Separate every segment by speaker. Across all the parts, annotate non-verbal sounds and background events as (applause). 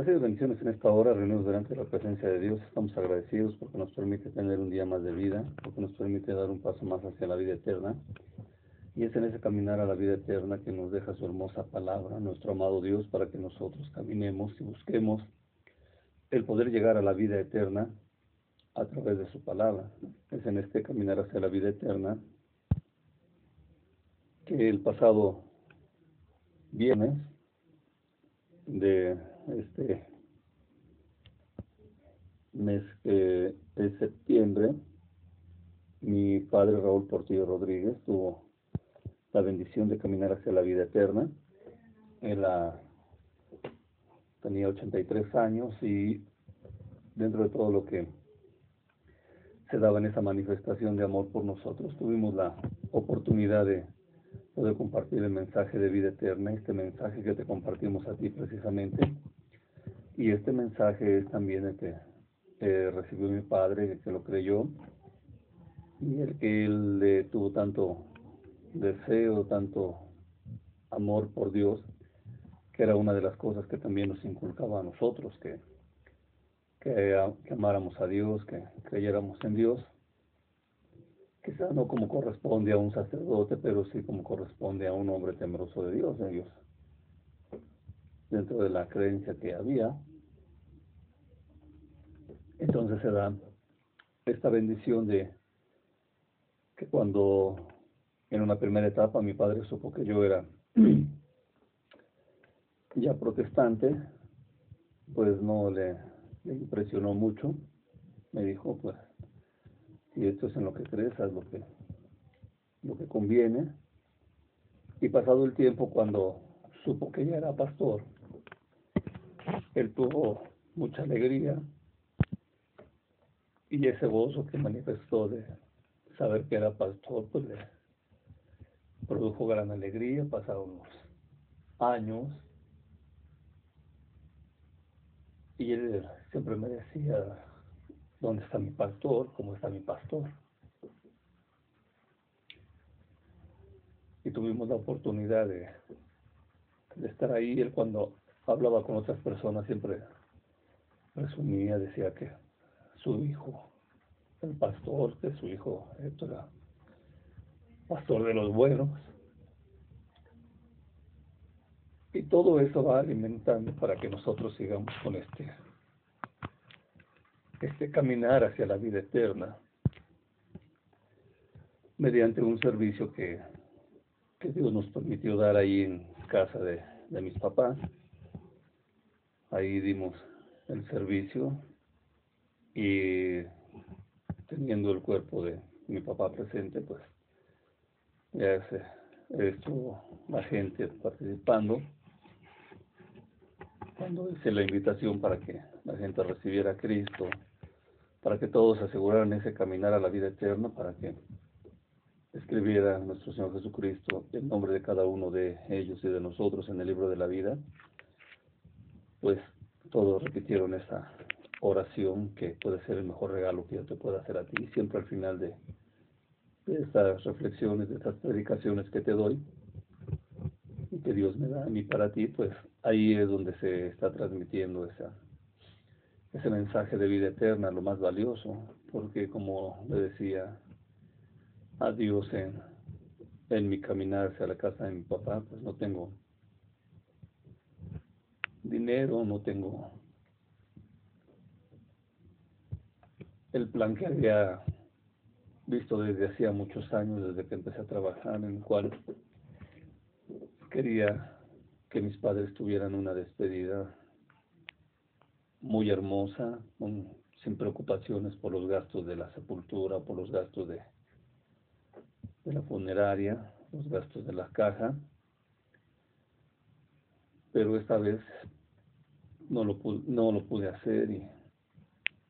Speaker 1: Gracias bendiciones en esta hora, reunidos delante de la presencia de Dios. Estamos agradecidos porque nos permite tener un día más de vida, porque nos permite dar un paso más hacia la vida eterna. Y es en ese caminar a la vida eterna que nos deja su hermosa palabra, nuestro amado Dios, para que nosotros caminemos y busquemos el poder llegar a la vida eterna a través de su palabra. Es en este caminar hacia la vida eterna que el pasado viernes de este mes de septiembre, mi padre Raúl Portillo Rodríguez tuvo la bendición de caminar hacia la vida eterna. Él tenía 83 años y dentro de todo lo que se daba en esa manifestación de amor por nosotros, tuvimos la oportunidad de poder compartir el mensaje de vida eterna, este mensaje que te compartimos a ti precisamente. Y este mensaje es también el que recibió mi padre, el que lo creyó, y el que él le tuvo tanto deseo, tanto amor por Dios, que era una de las cosas que también nos inculcaba a nosotros, que, que, amáramos a Dios, que creyéramos en Dios. Quizá no como corresponde a un sacerdote, pero sí como corresponde a un hombre temeroso de Dios, de Dios. Dentro de la creencia que había, entonces se da esta bendición de que cuando en una primera etapa mi padre supo que yo era (clears throat) ya protestante, pues no le, impresionó mucho. Me dijo, pues, si esto es en lo que crees, haz lo que, lo que conviene. Y pasado el tiempo, cuando supo que ya era pastor, él tuvo mucha alegría y ese gozo que manifestó de saber que era pastor, pues le produjo gran alegría, pasaron unos años y él siempre me decía, ¿dónde está mi pastor? ¿Cómo está mi pastor? Y tuvimos la oportunidad de, de estar ahí. Él cuando hablaba con otras personas siempre resumía, decía que su hijo, el pastor, que su hijo Héctor pastor de los buenos. Y todo eso va alimentando para que nosotros sigamos con este, este caminar hacia la vida eterna mediante un servicio que, que Dios nos permitió dar ahí en casa de, de mis papás. Ahí dimos el servicio y teniendo el cuerpo de mi papá presente, pues ya se, estuvo la gente participando. Cuando hice la invitación para que la gente recibiera a Cristo, para que todos aseguraran ese caminar a la vida eterna, para que escribiera nuestro Señor Jesucristo el nombre de cada uno de ellos y de nosotros en el libro de la vida, pues todos repitieron esa oración que puede ser el mejor regalo que yo te pueda hacer a ti, siempre al final de, estas reflexiones, de estas predicaciones que te doy y que Dios me da a mí para ti, pues ahí es donde se está transmitiendo esa, ese mensaje de vida eterna, lo más valioso, porque como le decía a Dios en, en mi caminar hacia la casa de mi papá, pues no tengo dinero, no tengo el plan que había visto desde hacía muchos años, desde que empecé a trabajar, en el cual quería que mis padres tuvieran una despedida muy hermosa, sin preocupaciones por los gastos de la sepultura, por los gastos de, la funeraria, los gastos de la caja. Pero esta vez no lo, no lo pude hacer y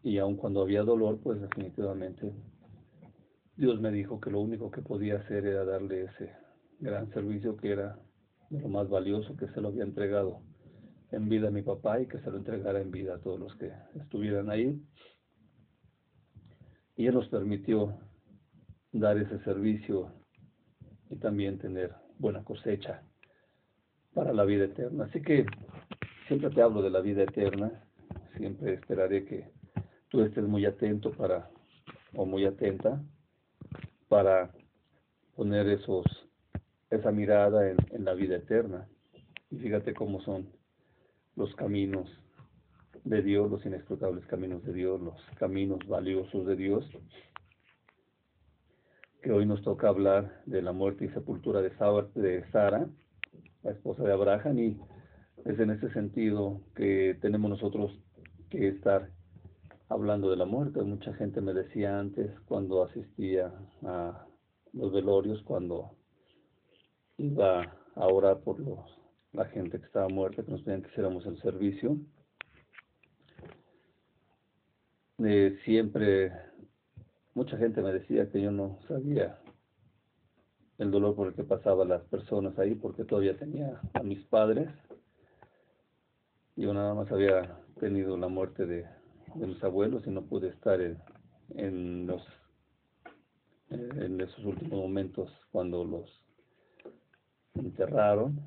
Speaker 1: y aun cuando había dolor, pues definitivamente Dios me dijo que lo único que podía hacer era darle ese gran servicio que era de lo más valioso que se lo había entregado en vida a mi papá y que se lo entregara en vida a todos los que estuvieran ahí. Y Él nos permitió dar ese servicio y también tener buena cosecha para la vida eterna. Así que siempre te hablo de la vida eterna, siempre esperaré que tú estés muy atento para, o muy atenta, para poner esos, esa mirada en, la vida eterna. Y fíjate cómo son los caminos de Dios, los inescrutables caminos de Dios, los caminos valiosos de Dios, que hoy nos toca hablar de la muerte y sepultura de Sara, la esposa de Abraham, y es en ese sentido que tenemos nosotros que estar hablando de la muerte. Mucha gente me decía antes, cuando asistía a los velorios, cuando iba a orar por los, la gente que estaba muerta, que nos pedían que hiciéramos el servicio, eh, siempre mucha gente me decía que yo no sabía el dolor por el que pasaban las personas ahí porque todavía tenía a mis padres. Yo nada más había tenido la muerte de, mis abuelos y no pude estar en, en los en esos últimos momentos cuando los enterraron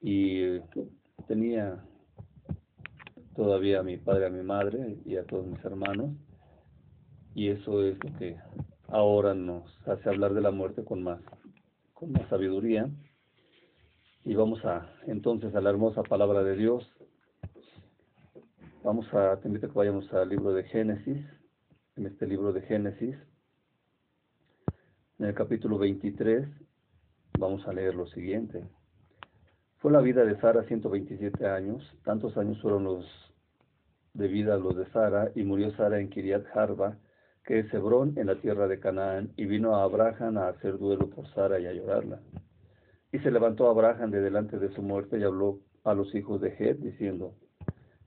Speaker 1: y tenía todavía a mi padre, a mi madre y a todos mis hermanos y eso es lo que ahora nos hace hablar de la muerte con más, con más sabiduría. Y vamos a entonces a la hermosa palabra de Dios. Vamos a, te invito a que vayamos al libro de Génesis, en este libro de Génesis, en el capítulo 23, vamos a leer lo siguiente. Fue la vida de Sara 127 años, tantos años fueron los de vida los de Sara, y murió Sara en Kiriat Harba, que es Hebrón en la tierra de Canaán, y vino a Abraham a hacer duelo por Sara y a llorarla. Y se levantó Abraham de delante de su muerte y habló a los hijos de Het, diciendo,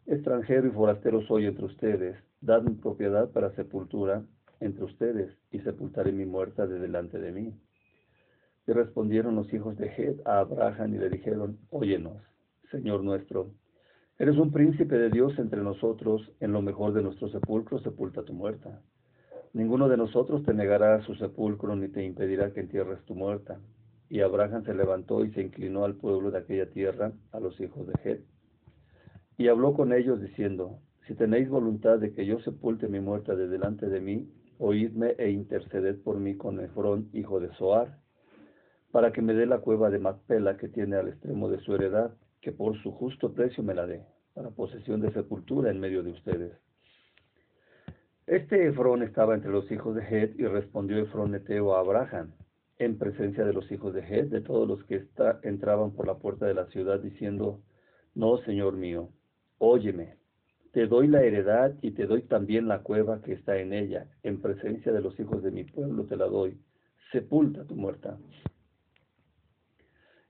Speaker 1: Extranjero y forastero soy entre ustedes, dad mi propiedad para sepultura entre ustedes, y sepultaré mi muerta de delante de mí. Y respondieron los hijos de Het a Abraham y le dijeron, Óyenos, Señor nuestro, eres un príncipe de Dios entre nosotros, en lo mejor de nuestro sepulcro sepulta tu muerta. Ninguno de nosotros te negará su sepulcro ni te impedirá que entierres tu muerta. Y Abraham se levantó y se inclinó al pueblo de aquella tierra, a los hijos de Het. Y habló con ellos diciendo, si tenéis voluntad de que yo sepulte mi muerta de delante de mí, oídme e interceded por mí con Efrón, hijo de Soar, para que me dé la cueva de Macpela que tiene al extremo de su heredad, que por su justo precio me la dé, para posesión de sepultura en medio de ustedes. Este Efrón estaba entre los hijos de Het y respondió Efrón Eteo a Abraham, en presencia de los hijos de Het, de todos los que entraban por la puerta de la ciudad, diciendo, No, Señor mío, óyeme, te doy la heredad y te doy también la cueva que está en ella, en presencia de los hijos de mi pueblo te la doy, sepulta tu muerta.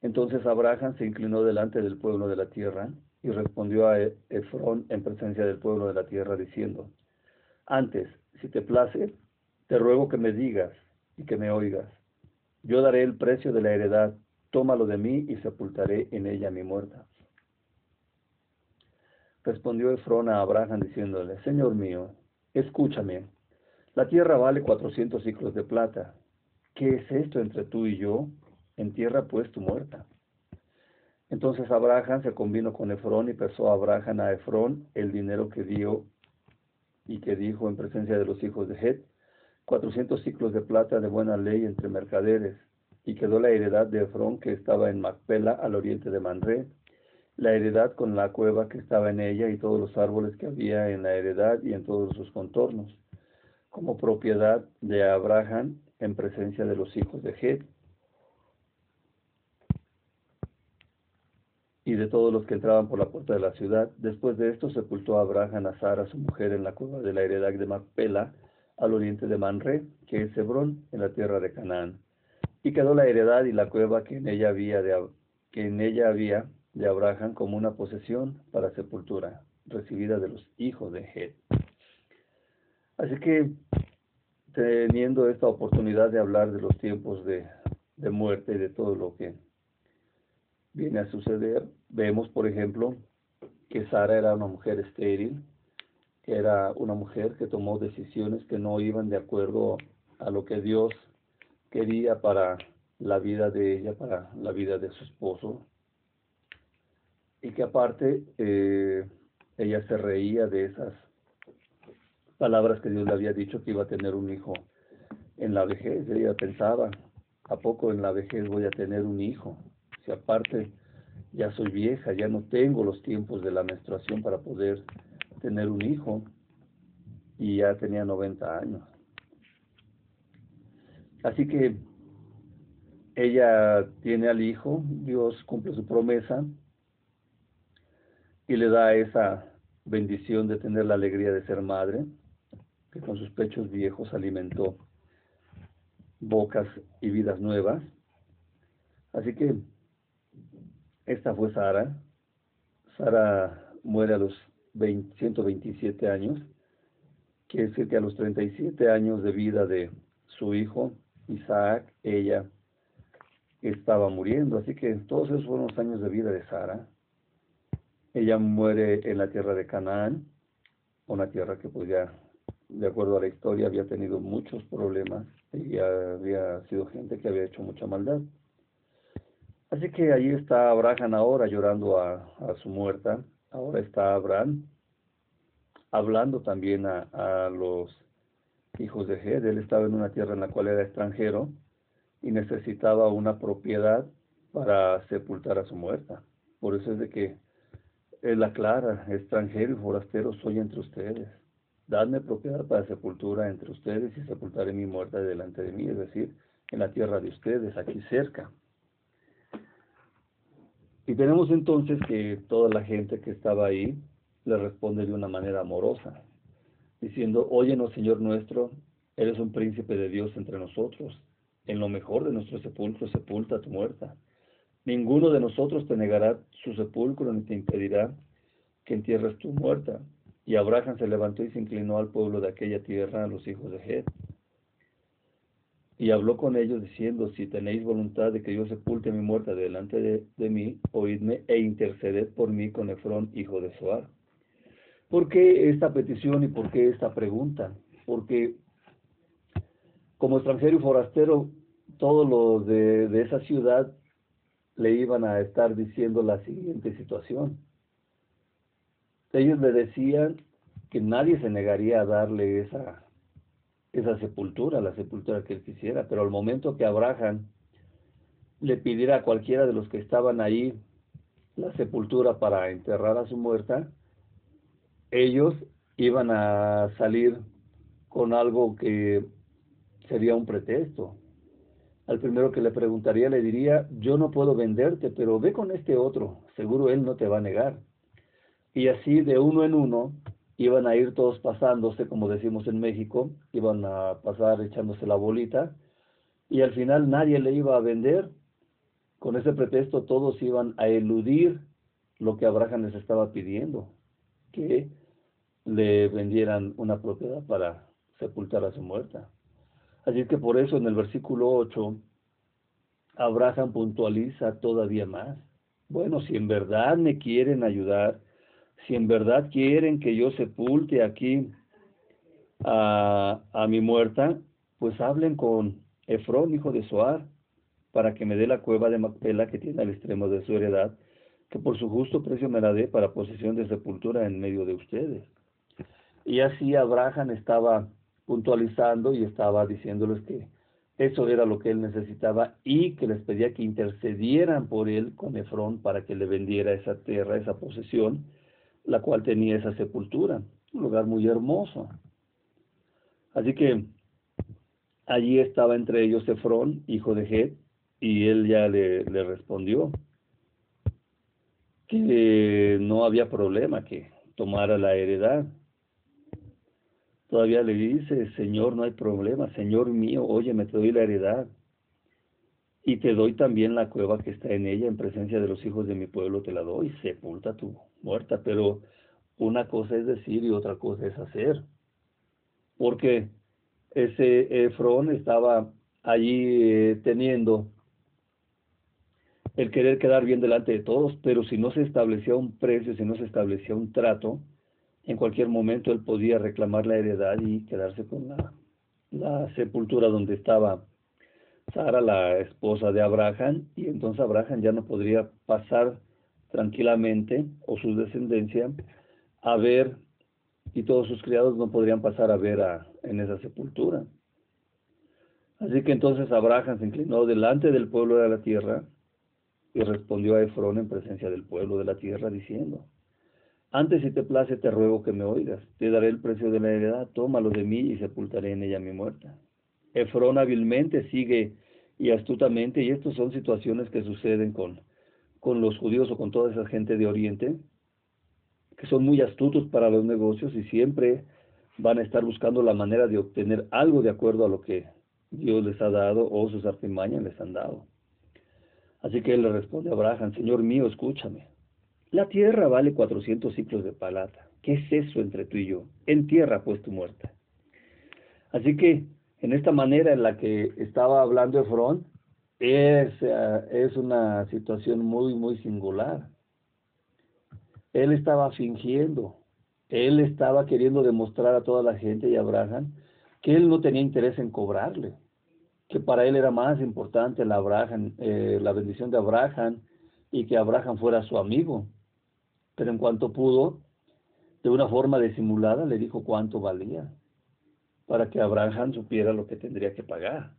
Speaker 1: Entonces Abraham se inclinó delante del pueblo de la tierra y respondió a Efrón en presencia del pueblo de la tierra, diciendo, antes, si te place, te ruego que me digas y que me oigas. Yo daré el precio de la heredad, tómalo de mí y sepultaré en ella mi muerta. Respondió Efrón a Abraham diciéndole, Señor mío, escúchame, la tierra vale cuatrocientos ciclos de plata. ¿Qué es esto entre tú y yo? Entierra pues tu muerta. Entonces Abraham se convino con Efrón y pesó a Abraham a Efrón el dinero que dio y que dijo en presencia de los hijos de Het, cuatrocientos ciclos de plata de buena ley entre mercaderes, y quedó la heredad de Efrón que estaba en Macpela al oriente de Manré, la heredad con la cueva que estaba en ella y todos los árboles que había en la heredad y en todos sus contornos, como propiedad de Abraham en presencia de los hijos de Het. y de todos los que entraban por la puerta de la ciudad. Después de esto sepultó a Abraham a Sara, su mujer, en la cueva de la heredad de Macpela, al oriente de Manre, que es Hebrón, en la tierra de Canaán. Y quedó la heredad y la cueva que en ella había que en ella había de Abraham como una posesión para sepultura, recibida de los hijos de Het. Así que, teniendo esta oportunidad de hablar de los tiempos de, de muerte y de todo lo que viene a suceder. Vemos, por ejemplo, que Sara era una mujer estéril, que era una mujer que tomó decisiones que no iban de acuerdo a lo que Dios quería para la vida de ella, para la vida de su esposo. Y que aparte eh, ella se reía de esas palabras que Dios le había dicho que iba a tener un hijo en la vejez. Ella pensaba, ¿a poco en la vejez voy a tener un hijo? Si aparte ya soy vieja, ya no tengo los tiempos de la menstruación para poder tener un hijo y ya tenía 90 años. Así que ella tiene al hijo, Dios cumple su promesa y le da esa bendición de tener la alegría de ser madre, que con sus pechos viejos alimentó bocas y vidas nuevas. Así que esta fue Sara. Sara muere a los 127 años, quiere decir que a los 37 años de vida de su hijo, Isaac, ella estaba muriendo. Así que todos esos fueron los años de vida de Sara. Ella muere en la tierra de Canaán, una tierra que pues ya, de acuerdo a la historia, había tenido muchos problemas y había sido gente que había hecho mucha maldad. Así que allí está Abraham ahora llorando a, su muerta. Ahora está Abraham hablando también a, a los hijos de Ged. Él estaba en una tierra en la cual era extranjero y necesitaba una propiedad para sepultar a su muerta. Por eso es de que él aclara, extranjero y forastero soy entre ustedes. Dadme propiedad para sepultura entre ustedes y sepultaré mi muerta delante de mí, es decir, en la tierra de ustedes, aquí cerca. Y tenemos entonces que toda la gente que estaba ahí le responde de una manera amorosa, diciendo, óyenos Señor nuestro, eres un príncipe de Dios entre nosotros, en lo mejor de nuestro sepulcro sepulta tu muerta. Ninguno de nosotros te negará su sepulcro ni te impedirá que entierres tu muerta. Y Abraham se levantó y se inclinó al pueblo de aquella tierra, a los hijos de Het. Y habló con ellos diciendo, si tenéis voluntad de que yo sepulte mi muerta delante de, mí, oídme e interceded por mí con Efrón, hijo de Soar. ¿Por qué esta petición y por qué esta pregunta? Porque como extranjero y forastero, todos los de esa ciudad le iban a estar diciendo la siguiente situación. Ellos le decían que nadie se negaría a darle esa, esa sepultura, la sepultura que él quisiera, pero al momento que Abraham le pidiera a cualquiera de los que estaban ahí la sepultura para enterrar a su muerta, ellos iban a salir con algo que sería un pretexto. Al primero que le preguntaría le diría, yo no puedo venderte, pero ve con este otro, seguro él no te va a negar. Y así de uno en uno iban a ir todos pasándose, como decimos en México, iban a pasar echándose la bolita, y al final nadie le iba a vender. Con ese pretexto todos iban a eludir lo que Abraham les estaba pidiendo, que le vendieran una propiedad para sepultar a su muerta. Así que por eso en el versículo 8, Abraham puntualiza todavía más. Bueno, si en verdad me quieren ayudar, si en verdad quieren que yo sepulte aquí a, a mi muerta, pues hablen con Efrón, hijo de Soar, para que me dé la cueva de Macpela que tiene al extremo de su heredad, que por su justo precio me la dé para posesión de sepultura en medio de ustedes. Y así Abraham estaba puntualizando y estaba diciéndoles que eso era lo que él necesitaba y que les pedía que intercedieran por él con Efrón para que le vendiera esa tierra, esa posesión, la cual tenía esa sepultura, un lugar muy hermoso. Así que allí estaba entre ellos Efrón, hijo de Het, y él ya le, le respondió que no había problema que tomara la heredad Todavía le dice, Señor, no hay problema, Señor mío, oye, me te doy la heredad. Y te doy también la cueva que está en ella, en presencia de los hijos de mi pueblo te la doy, sepulta tu muerta. Pero una cosa es decir y otra cosa es hacer. Porque ese Efrón estaba allí eh, teniendo el querer quedar bien delante de todos, pero si no se establecía un precio, si no se establecía un trato, en cualquier momento él podía reclamar la heredad y quedarse con la, sepultura donde estaba Sara, la esposa de Abraham, y entonces Abraham ya no podría pasar tranquilamente, o su descendencia, a ver, y todos sus criados no podrían pasar a ver a, en esa sepultura. Así que entonces Abraham se inclinó delante del pueblo de la tierra y respondió a Efrón en presencia del pueblo de la tierra, diciendo, antes si te place te ruego que me oigas, te daré el precio de la heredad, tómalo de mí y sepultaré en ella mi muerta. Efrón hábilmente sigue y astutamente, y estas son situaciones que suceden con, con los judíos o con toda esa gente de Oriente, que son muy astutos para los negocios y siempre van a estar buscando la manera de obtener algo de acuerdo a lo que Dios les ha dado o sus artimañas les han dado. Así que él le responde a Abraham, Señor mío, escúchame. La tierra vale 400 ciclos de plata. ¿Qué es eso entre tú y yo? En tierra pues tu muerta. Así que en esta manera en la que estaba hablando Efrón, es, eh, es una situación muy, muy singular. Él estaba fingiendo, él estaba queriendo demostrar a toda la gente y a Abraham que él no tenía interés en cobrarle que para él era más importante la, Abraham, eh, la bendición de Abraham y que Abraham fuera su amigo. Pero en cuanto pudo, de una forma disimulada, le dijo cuánto valía, para que Abraham supiera lo que tendría que pagar.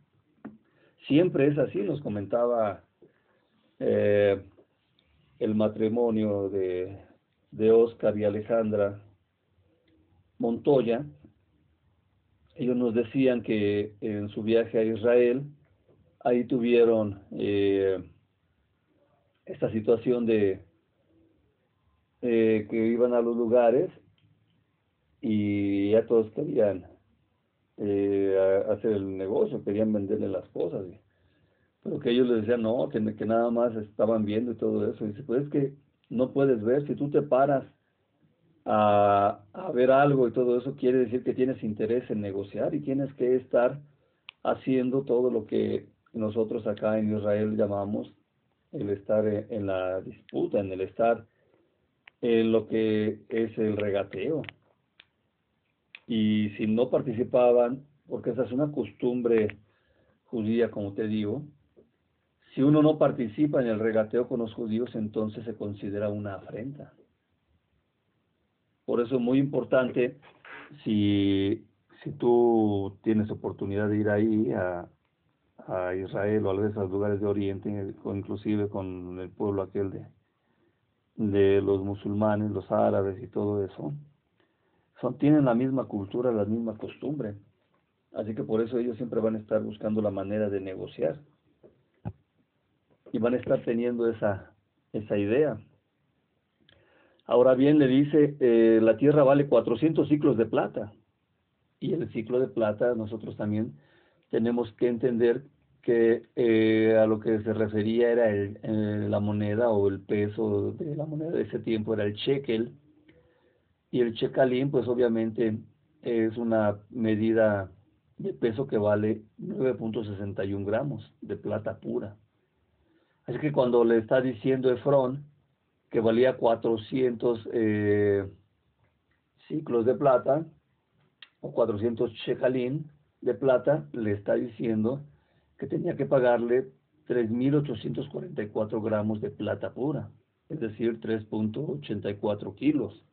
Speaker 1: Siempre es así, nos comentaba eh, el matrimonio de, de Oscar y Alejandra Montoya, ellos nos decían que en su viaje a Israel, ahí tuvieron eh, esta situación de eh, que iban a los lugares y ya todos querían eh, hacer el negocio, querían venderle las cosas. Pero que ellos les decían, no, que, que nada más estaban viendo y todo eso. Y dice, pues es que no puedes ver, si tú te paras a, ver algo y todo eso, quiere decir que tienes interés en negociar y tienes que estar haciendo todo lo que nosotros acá en Israel llamamos el estar en la disputa, en el estar en lo que es el regateo. Y si no participaban, porque esa es una costumbre judía, como te digo, si uno no participa en el regateo con los judíos, entonces se considera una afrenta. Por eso es muy importante, si, si tú tienes oportunidad de ir ahí a, Israel o a veces lugares de Oriente, inclusive con el pueblo aquel de, de los musulmanes, los árabes y todo eso, son, tienen la misma cultura, la misma costumbre. Así que por eso ellos siempre van a estar buscando la manera de negociar. Y van a estar teniendo esa, esa idea. Ahora bien, le dice, eh, la tierra vale 400 ciclos de plata. Y el ciclo de plata nosotros también tenemos que entender que eh, a lo que se refería era el, la moneda o el peso de la moneda de ese tiempo, era el shekel. Y el shekalín, pues obviamente es una medida de peso que vale 9.61 gramos de plata pura. Así que cuando le está diciendo Efrón, que valía 400 eh, ciclos de plata o 400 shekalín de plata, le está diciendo que tenía que pagarle 3.844 gramos de plata pura, es decir, 3.84 kilos.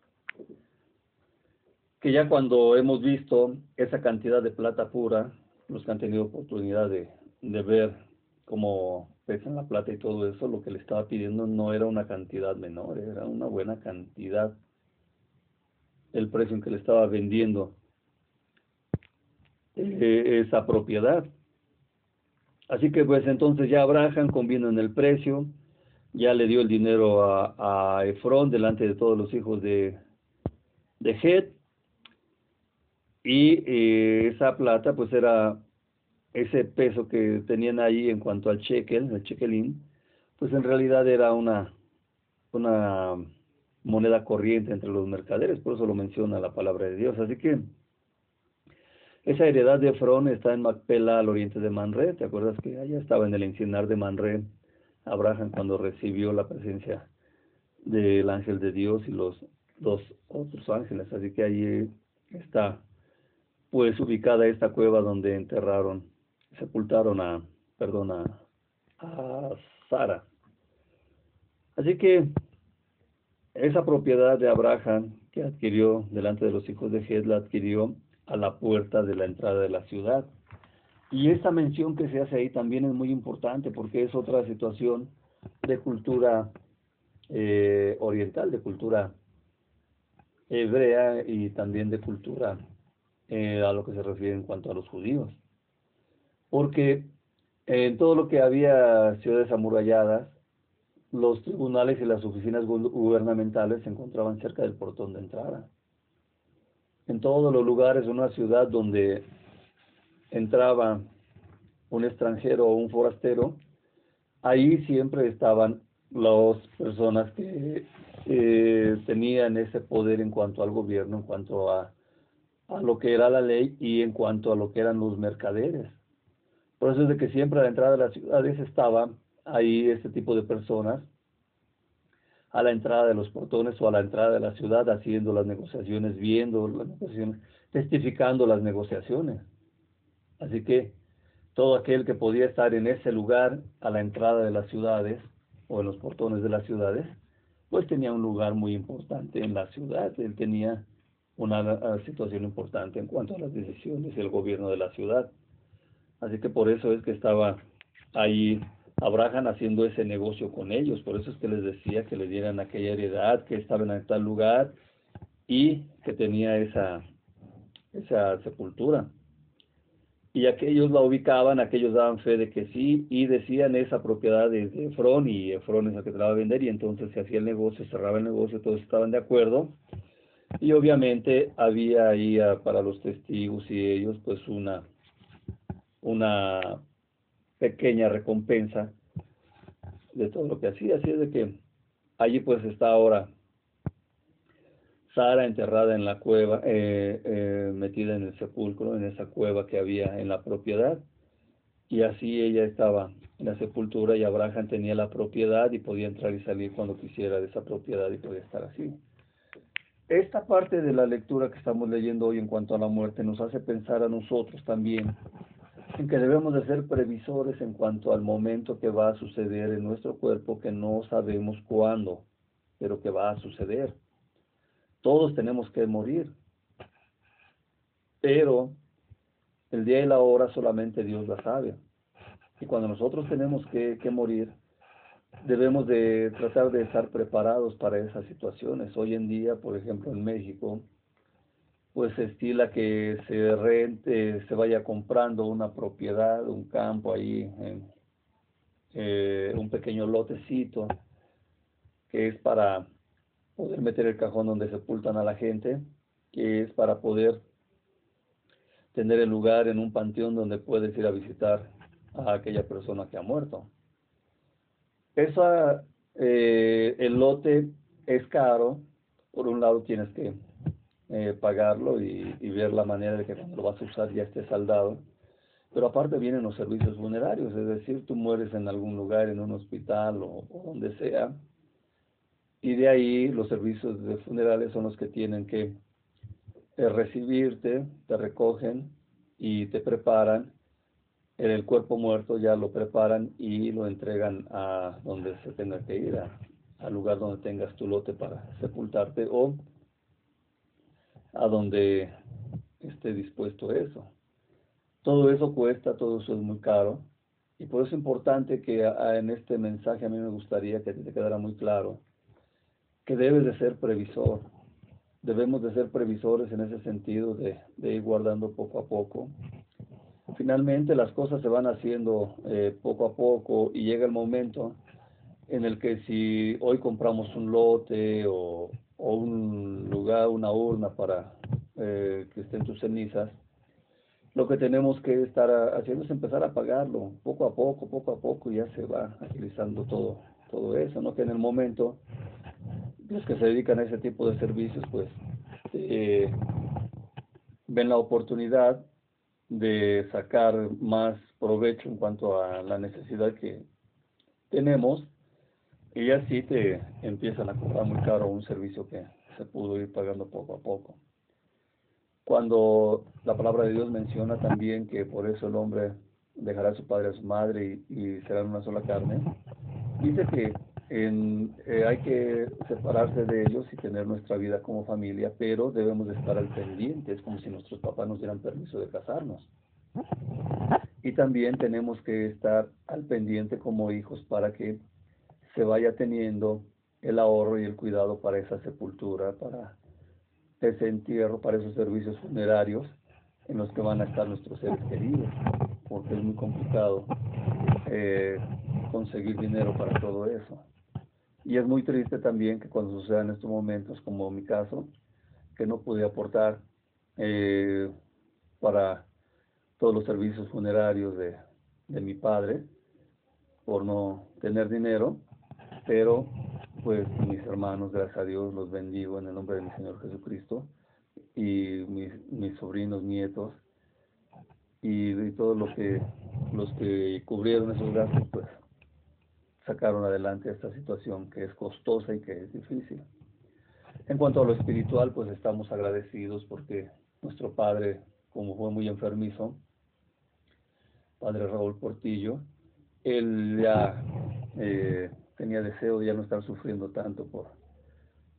Speaker 1: Que ya cuando hemos visto esa cantidad de plata pura, los que han tenido oportunidad de, de ver cómo pesan la plata y todo eso, lo que le estaba pidiendo no era una cantidad menor, era una buena cantidad el precio en que le estaba vendiendo eh, esa propiedad. Así que pues entonces ya Abraham convino en el precio, ya le dio el dinero a, Efrón delante de todos los hijos de, de Het, y eh, esa plata pues era ese peso que tenían ahí en cuanto al shekel, el shekelín, pues en realidad era una, una moneda corriente entre los mercaderes, por eso lo menciona la palabra de Dios. Así que esa heredad de Efrón está en Macpela, al oriente de Manre. ¿Te acuerdas que allá estaba en el encinar de Manre Abraham cuando recibió la presencia del ángel de Dios y los dos otros ángeles? Así que allí está pues ubicada esta cueva donde enterraron sepultaron a, perdón, a, Sara. Así que esa propiedad de Abraham que adquirió delante de los hijos de Ged la adquirió a la puerta de la entrada de la ciudad. Y esta mención que se hace ahí también es muy importante porque es otra situación de cultura eh, oriental, de cultura hebrea y también de cultura eh, a lo que se refiere en cuanto a los judíos. Porque en todo lo que había ciudades amuralladas, los tribunales y las oficinas gubernamentales se encontraban cerca del portón de entrada. En todos los lugares una ciudad donde entraba un extranjero o un forastero, ahí siempre estaban las personas que eh, tenían ese poder en cuanto al gobierno, en cuanto a, a lo que era la ley y en cuanto a lo que eran los mercaderes. Por eso es de que siempre a la entrada de las ciudades estaba ahí este tipo de personas, a la entrada de los portones o a la entrada de la ciudad haciendo las negociaciones, viendo las negociaciones, testificando las negociaciones. Así que todo aquel que podía estar en ese lugar a la entrada de las ciudades o en los portones de las ciudades, pues tenía un lugar muy importante en la ciudad. Él tenía una situación importante en cuanto a las decisiones del gobierno de la ciudad. Así que por eso es que estaba ahí Abraham haciendo ese negocio con ellos. Por eso es que les decía que le dieran aquella heredad, que estaban en tal lugar y que tenía esa, esa sepultura. Y aquellos la ubicaban, aquellos daban fe de que sí, y decían esa propiedad de Efrón, y Efrón es el que te la va a vender, y entonces se hacía el negocio, cerraba el negocio, todos estaban de acuerdo. Y obviamente había ahí ah, para los testigos y ellos pues una una pequeña recompensa de todo lo que hacía. Así es de que allí pues está ahora Sara enterrada en la cueva, eh, eh, metida en el sepulcro, en esa cueva que había en la propiedad. Y así ella estaba en la sepultura y Abraham tenía la propiedad y podía entrar y salir cuando quisiera de esa propiedad y podía estar así. Esta parte de la lectura que estamos leyendo hoy en cuanto a la muerte nos hace pensar a nosotros también en que debemos de ser previsores en cuanto al momento que va a suceder en nuestro cuerpo que no sabemos cuándo, pero que va a suceder. Todos tenemos que morir, pero el día y la hora solamente Dios la sabe. Y cuando nosotros tenemos que, que morir, debemos de tratar de estar preparados para esas situaciones. Hoy en día, por ejemplo, en México, pues se estila que se rente, se vaya comprando una propiedad, un campo ahí, eh, un pequeño lotecito, que es para poder meter el cajón donde sepultan a la gente, que es para poder tener el lugar en un panteón donde puedes ir a visitar a aquella persona que ha muerto. Esa, eh, el lote es caro, por un lado tienes que eh, pagarlo y, ver la manera de que cuando lo vas a usar ya esté saldado. Pero aparte vienen los servicios funerarios, es decir, tú mueres en algún lugar, en un hospital o, donde sea, y de ahí los servicios de funerales son los que tienen que eh, recibirte, te recogen y te preparan. El cuerpo muerto ya lo preparan y lo entregan a donde se tenga que ir, al lugar donde tengas tu lote para sepultarte o a donde esté dispuesto eso. Todo eso cuesta, todo eso es muy caro. Y por eso es importante que en este mensaje a mí me gustaría que te quedara muy claro que debes de ser previsor. Debemos de ser previsores en ese sentido de, ir guardando poco a poco. Finalmente las cosas se van haciendo eh, poco a poco y llega el momento en el que si hoy compramos un lote o, o un lugar, una urna para eh, que estén tus cenizas, lo que tenemos que estar haciendo es empezar a pagarlo poco a poco, poco a poco, y ya se va agilizando todo, todo eso, ¿no? Que en el momento los que se dedican a ese tipo de servicios, pues, eh, ven la oportunidad de sacar más provecho en cuanto a la necesidad que tenemos y así te empiezan a cobrar muy caro un servicio que se pudo ir pagando poco a poco. Cuando la palabra de Dios menciona también que por eso el hombre dejará a su padre y a su madre y, serán una sola carne, dice que eh, hay que separarse de ellos y tener nuestra vida como familia, pero debemos de estar al pendiente, es como si nuestros papás nos dieran permiso de casarnos. Y también tenemos que estar al pendiente como hijos para que se vaya teniendo el ahorro y el cuidado para esa sepultura, para ese entierro, para esos servicios funerarios en los que van a estar nuestros seres queridos, porque es muy complicado eh, conseguir dinero para todo eso. Y es muy triste también que cuando sucedan estos momentos, como mi caso, que no pude aportar eh, para todos los servicios funerarios de, de mi padre, por no tener dinero, pero pues mis hermanos, gracias a Dios, los bendigo en el nombre de mi Señor Jesucristo y mis, mis sobrinos, nietos y, y todo lo que los que cubrieron esos gastos, pues sacaron adelante esta situación que es costosa y que es difícil. En cuanto a lo espiritual, pues estamos agradecidos porque nuestro padre, como fue muy enfermizo, padre Raúl Portillo, él ya eh, tenía deseo de ya no estar sufriendo tanto por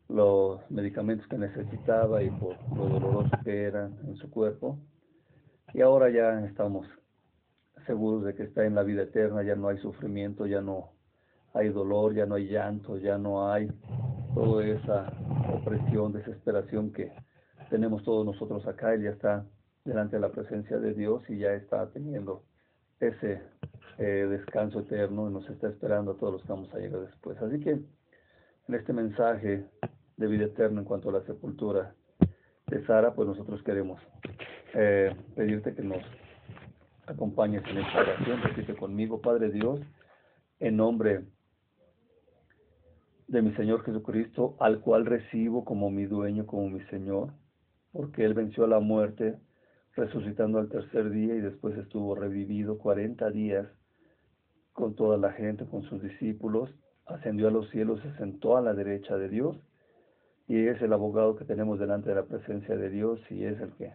Speaker 1: los medicamentos que necesitaba y por lo doloroso que eran en su cuerpo. Y ahora ya estamos seguros de que está en la vida eterna, ya no hay sufrimiento, ya no hay dolor, ya no hay llanto, ya no hay toda esa opresión, desesperación que tenemos todos nosotros acá. Él ya está delante de la presencia de Dios y ya está teniendo ese eh, descanso eterno y nos está esperando a todos los que vamos a llegar después. Así que en este mensaje de vida eterna en cuanto a la sepultura de Sara, pues nosotros queremos eh, pedirte que nos acompañes en esta oración. Repite conmigo, Padre Dios, en nombre de mi Señor Jesucristo, al cual recibo como mi dueño, como mi Señor, porque Él venció a la muerte, resucitando al tercer día y después estuvo revivido cuarenta días con toda la gente, con sus discípulos, ascendió a los cielos, se sentó a la derecha de Dios y es el abogado que tenemos delante de la presencia de Dios y es el que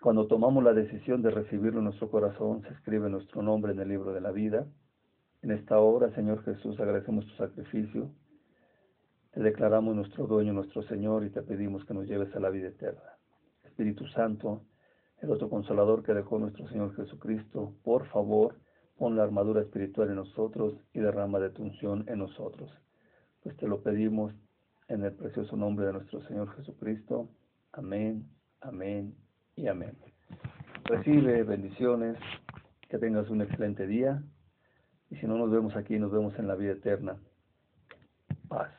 Speaker 1: cuando tomamos la decisión de recibirlo en nuestro corazón, se escribe nuestro nombre en el libro de la vida. En esta hora, Señor Jesús, agradecemos tu sacrificio. Te declaramos nuestro dueño, nuestro Señor, y te pedimos que nos lleves a la vida eterna. Espíritu Santo, el otro consolador que dejó nuestro Señor Jesucristo, por favor, pon la armadura espiritual en nosotros y derrama de tu unción en nosotros. Pues te lo pedimos en el precioso nombre de nuestro Señor Jesucristo. Amén, amén y amén. Recibe bendiciones, que tengas un excelente día y si no nos vemos aquí, nos vemos en la vida eterna. Paz.